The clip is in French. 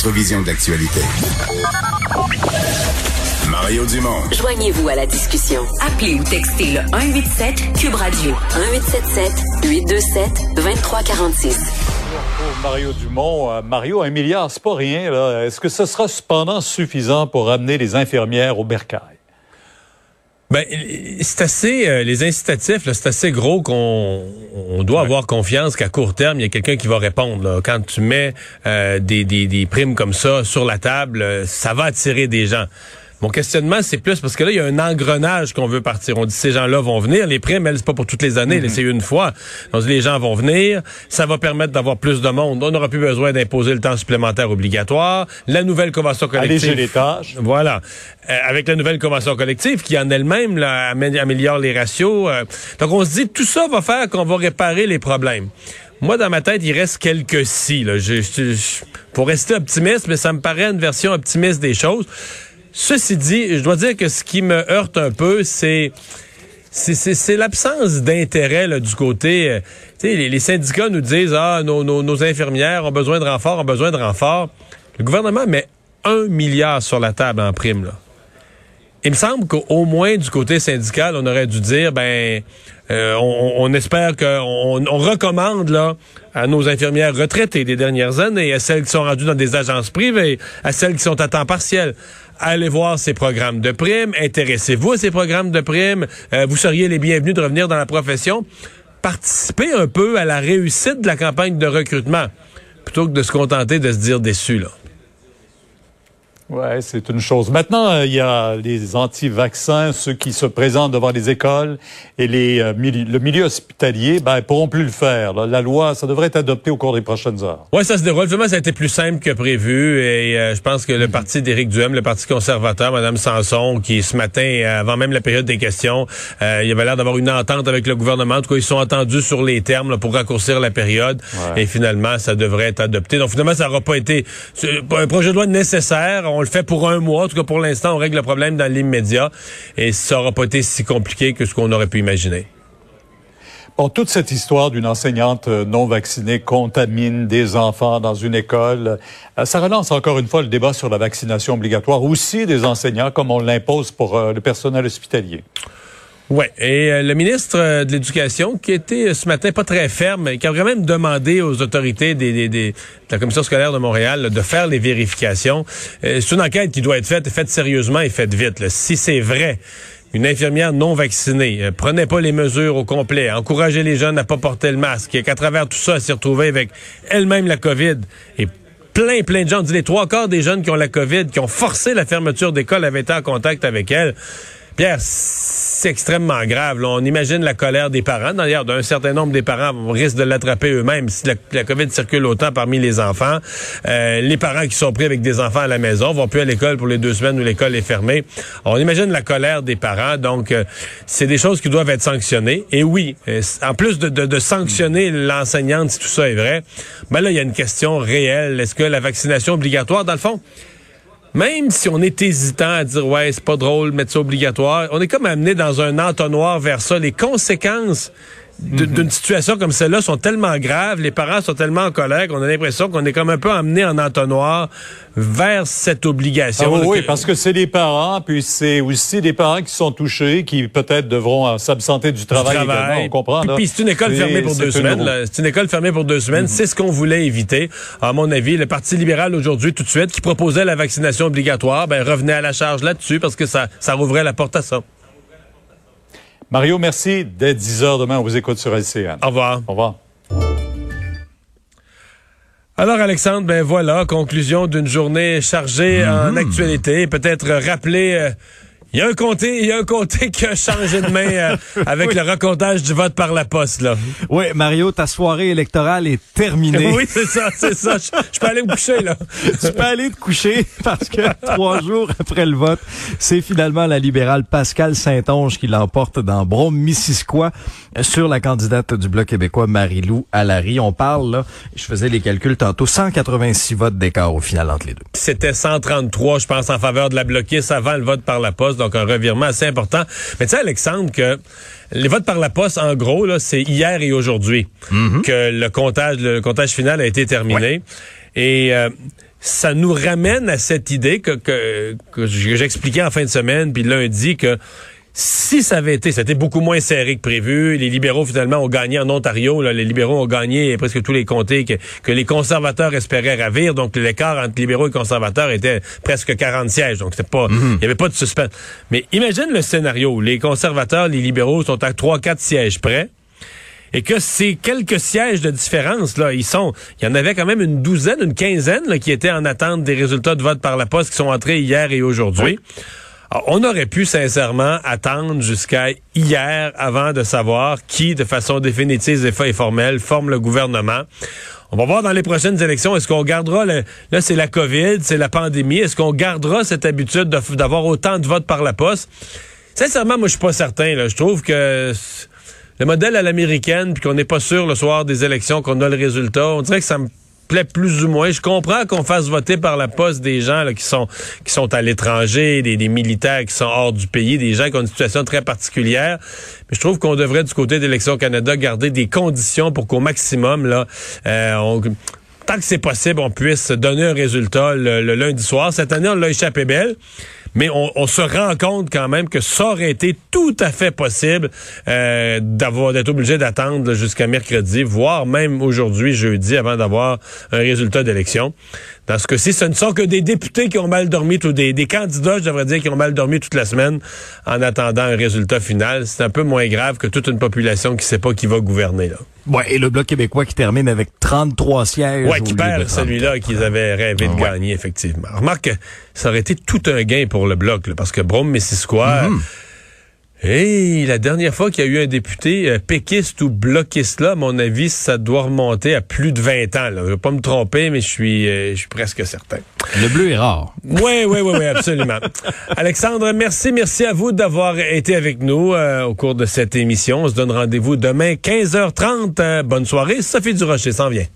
autre vision de l'actualité. Mario Dumont. Joignez-vous à la discussion. Appelez ou textez le 187 Cube Radio 1877 827 2346. Pour Mario Dumont, euh, Mario, un milliard, c'est pas rien. Est-ce que ce sera cependant suffisant pour amener les infirmières au bercail? Ben, c'est assez, euh, les incitatifs, c'est assez gros qu'on on doit avoir confiance qu'à court terme, il y a quelqu'un qui va répondre. là. Quand tu mets euh, des, des, des primes comme ça sur la table, euh, ça va attirer des gens. Mon questionnement, c'est plus parce que là, il y a un engrenage qu'on veut partir. On dit ces gens-là vont venir. Les primes, elles, c'est pas pour toutes les années, là, c'est une fois. On dit les gens vont venir. Ça va permettre d'avoir plus de monde. On n'aura plus besoin d'imposer le temps supplémentaire obligatoire. La nouvelle convention collective. Alléger les tâches. Voilà. Euh, avec la nouvelle convention collective qui en elle-même améliore les ratios. euh. donc on se dit tout ça va faire qu'on va réparer les problèmes. Moi, dans ma tête, il reste quelques si. Là. Je, je- je- pour rester optimiste, mais ça me paraît une version optimiste des choses. Ceci dit, je dois dire que ce qui me heurte un peu, c'est c'est- l'absence d'intérêt du côté. euh, les, les syndicats nous disent ah nos, nos, nos infirmières ont besoin de renfort, ont besoin de renfort. Le gouvernement met un milliard sur la table en prime. Il me semble qu'au moins du côté syndical, on aurait dû dire, ben, euh, on, on espère qu'on on recommande là à nos infirmières retraitées des dernières années, à celles qui sont rendues dans des agences privées, à celles qui sont à temps partiel. Allez voir ces programmes de primes, intéressez-vous à ces programmes de primes, euh, vous seriez les bienvenus de revenir dans la profession. Participez un peu à la réussite de la campagne de recrutement, plutôt que de se contenter de se dire déçu là. Ouais, c'est une chose. Maintenant, euh, il y a les anti-vaccins, ceux qui se présentent devant les écoles et les, euh, mili- le milieu hospitalier, ben, ils pourront plus le faire. là. La loi, ça devrait être adopté au cours des prochaines heures. Oui, ça se déroule. Finalement, ça a été plus simple que prévu. Et euh, je pense que le parti d'Éric Duhem, le parti conservateur, Mme Sanson, qui ce matin, euh, avant même la période des questions, euh, il avait l'air d'avoir une entente avec le gouvernement. En tout cas, ils sont entendus sur les termes là, pour raccourcir la période. Ouais. Et finalement, ça devrait être adopté. Donc finalement, ça n'aura pas été un projet de loi nécessaire. On le fait pour un mois. En tout cas, pour l'instant, on règle le problème dans l'immédiat. Et ça n'aura pas été si compliqué que ce qu'on aurait pu imaginer. Bon, toute cette histoire d'une enseignante euh, non vaccinée contamine des enfants dans une école, euh, ça relance encore une fois le débat sur la vaccination obligatoire aussi des enseignants, comme on l'impose pour euh, le personnel hospitalier. Oui, et euh, le ministre euh, de l'Éducation, qui était euh, ce matin pas très ferme, qui a vraiment demandé aux autorités des, des- des- de la Commission scolaire de Montréal là, de faire les vérifications. Euh, c'est une enquête qui doit être faite, faite sérieusement et faite vite. là. Si c'est vrai, une infirmière non vaccinée euh, prenait pas les mesures au complet, encourageait les jeunes à pas porter le masque, et qu'à travers tout ça, elle s'est retrouvée avec elle-même la COVID et plein, plein de gens, on dit les trois quarts des jeunes qui ont la COVID, qui ont forcé la fermeture d'école, avaient été en contact avec elle. Pierre, c'est extrêmement grave. On imagine la colère des parents. D'ailleurs, d'un certain nombre des parents risquent de l'attraper eux-mêmes si la, COVID circule autant parmi les enfants. Euh, les parents qui sont pris avec des enfants à la maison vont plus à l'école pour les deux semaines où l'école est fermée. On imagine la colère des parents. Donc, euh, c'est des choses qui doivent être sanctionnées. Et oui, euh, en plus de, de- de sanctionner l'enseignante si tout ça est vrai, ben là, il y a une question réelle. Est-ce que la vaccination obligatoire, dans le fond, même si on est hésitant à dire ouais c'est pas drôle mettre ça obligatoire, on est comme amené dans un entonnoir vers ça. Les conséquences d'une situation comme celle-là sont tellement graves, les parents sont tellement en colère qu'on a l'impression qu'on est comme un peu amené en entonnoir vers cette obligation. Ah oui, parce que c'est les parents, puis c'est aussi des parents qui sont touchés, qui peut-être devront euh, s'absenter du travail, du travail. également, on comprend. Puis, là. puis c'est une école fermée pour deux semaines. roue. là. C'est une école fermée pour deux semaines. C'est ce qu'on voulait éviter. À mon avis, le Parti libéral aujourd'hui, tout de suite, qui proposait la vaccination obligatoire, ben revenait à la charge là-dessus parce que ça, ça rouvrait la porte à ça. Mario, merci. Dès 10 heures demain, on vous écoute sur LCN. Au revoir. Au revoir. Alors Alexandre, ben voilà, conclusion d'une journée chargée en actualité. Peut-être rappeler, euh, il y a un comté, il y a un comté qui a changé de main euh, avec le recomptage du vote par la poste là. Oui, Mario, ta soirée électorale est terminée. Oui, c'est ça, c'est ça. Je, je peux aller me coucher là. tu peux aller te coucher parce que trois jours après le vote, c'est finalement la libérale Pascal Saint-Onge qui l'emporte dans Brome-Missisquoi sur la candidate du Bloc québécois Marie-Lou Allary. On parle, là, je faisais les calculs tantôt, 186 votes d'écart au final entre les deux. C'était 133, je pense, en faveur de la bloquiste avant le vote par la poste, donc un revirement assez important. Mais tu sais, Alexandre, que les votes par la poste, en gros, là, c'est hier et aujourd'hui que le comptage, le comptage final a été terminé. Et euh, ça nous ramène à cette idée que, que, que j'expliquais en fin de semaine, puis lundi, que si ça avait été, c'était beaucoup moins serré que prévu. Les libéraux, finalement, ont gagné en Ontario. Là, les libéraux ont gagné presque tous les comtés que, que les conservateurs espéraient ravir. Donc, l'écart entre libéraux et conservateurs était presque 40 sièges. Donc, c'était pas, il y avait pas de suspense. Mais imagine le scénario les conservateurs, les libéraux sont à 3-4 sièges près et que ces quelques sièges de différence là, ils sont, il y en avait quand même une douzaine, une quinzaine là, qui étaient en attente des résultats de vote par la poste qui sont entrés hier et aujourd'hui. On aurait pu sincèrement attendre jusqu'à hier avant de savoir qui, de façon définitive et formelle, forme le gouvernement. On va voir dans les prochaines élections, est-ce qu'on gardera, le, là c'est la COVID, c'est la pandémie, est-ce qu'on gardera cette habitude d'avoir autant de votes par la poste? Sincèrement, moi je suis pas certain. Là. Je trouve que le modèle à l'américaine, puis qu'on n'est pas sûr le soir des élections qu'on a le résultat, on dirait que ça me plus ou moins. Je comprends qu'on fasse voter par la poste des gens là, qui sont qui sont à l'étranger, des, militaires qui sont hors du pays, des gens qui ont une situation très particulière. Mais je trouve qu'on devrait du côté d'Élections Canada garder des conditions pour qu'au maximum là, euh, tant que c'est possible, on puisse donner un résultat le, le lundi soir. Cette année, on l'a échappé belle mais on, se rend compte quand même que ça aurait été tout à fait possible euh, d'avoir d'être obligé d'attendre jusqu'à mercredi, voire même aujourd'hui, jeudi, avant d'avoir un résultat d'élection. Dans ce cas-ci, ce ne sont que des députés qui ont mal dormi, ou des, des candidats, je devrais dire, qui ont mal dormi toute la semaine en attendant un résultat final. C'est un peu moins grave que toute une population qui ne sait pas qui va gouverner. Là. Ouais, et le Bloc québécois qui termine avec 33 sièges. Ouais, qui perd celui-là qu'ils avaient rêvé de gagner, effectivement. Remarque, ça aurait été tout un gain pour le Bloc, parce que Brome-Missisquoi... Mm et la dernière fois qu'il y a eu un député euh, péquiste ou bloquiste là, à mon avis, ça doit remonter à plus de 20 ans. Là. Je vais pas me tromper, mais je suis, euh, je suis presque certain. Le bleu est rare. Oui, oui, oui, oui, absolument. Alexandre, merci, merci à vous d'avoir été avec nous euh, au cours de cette émission. On se donne rendez-vous demain 15h30. bonne soirée. Sophie Durocher s'en vient.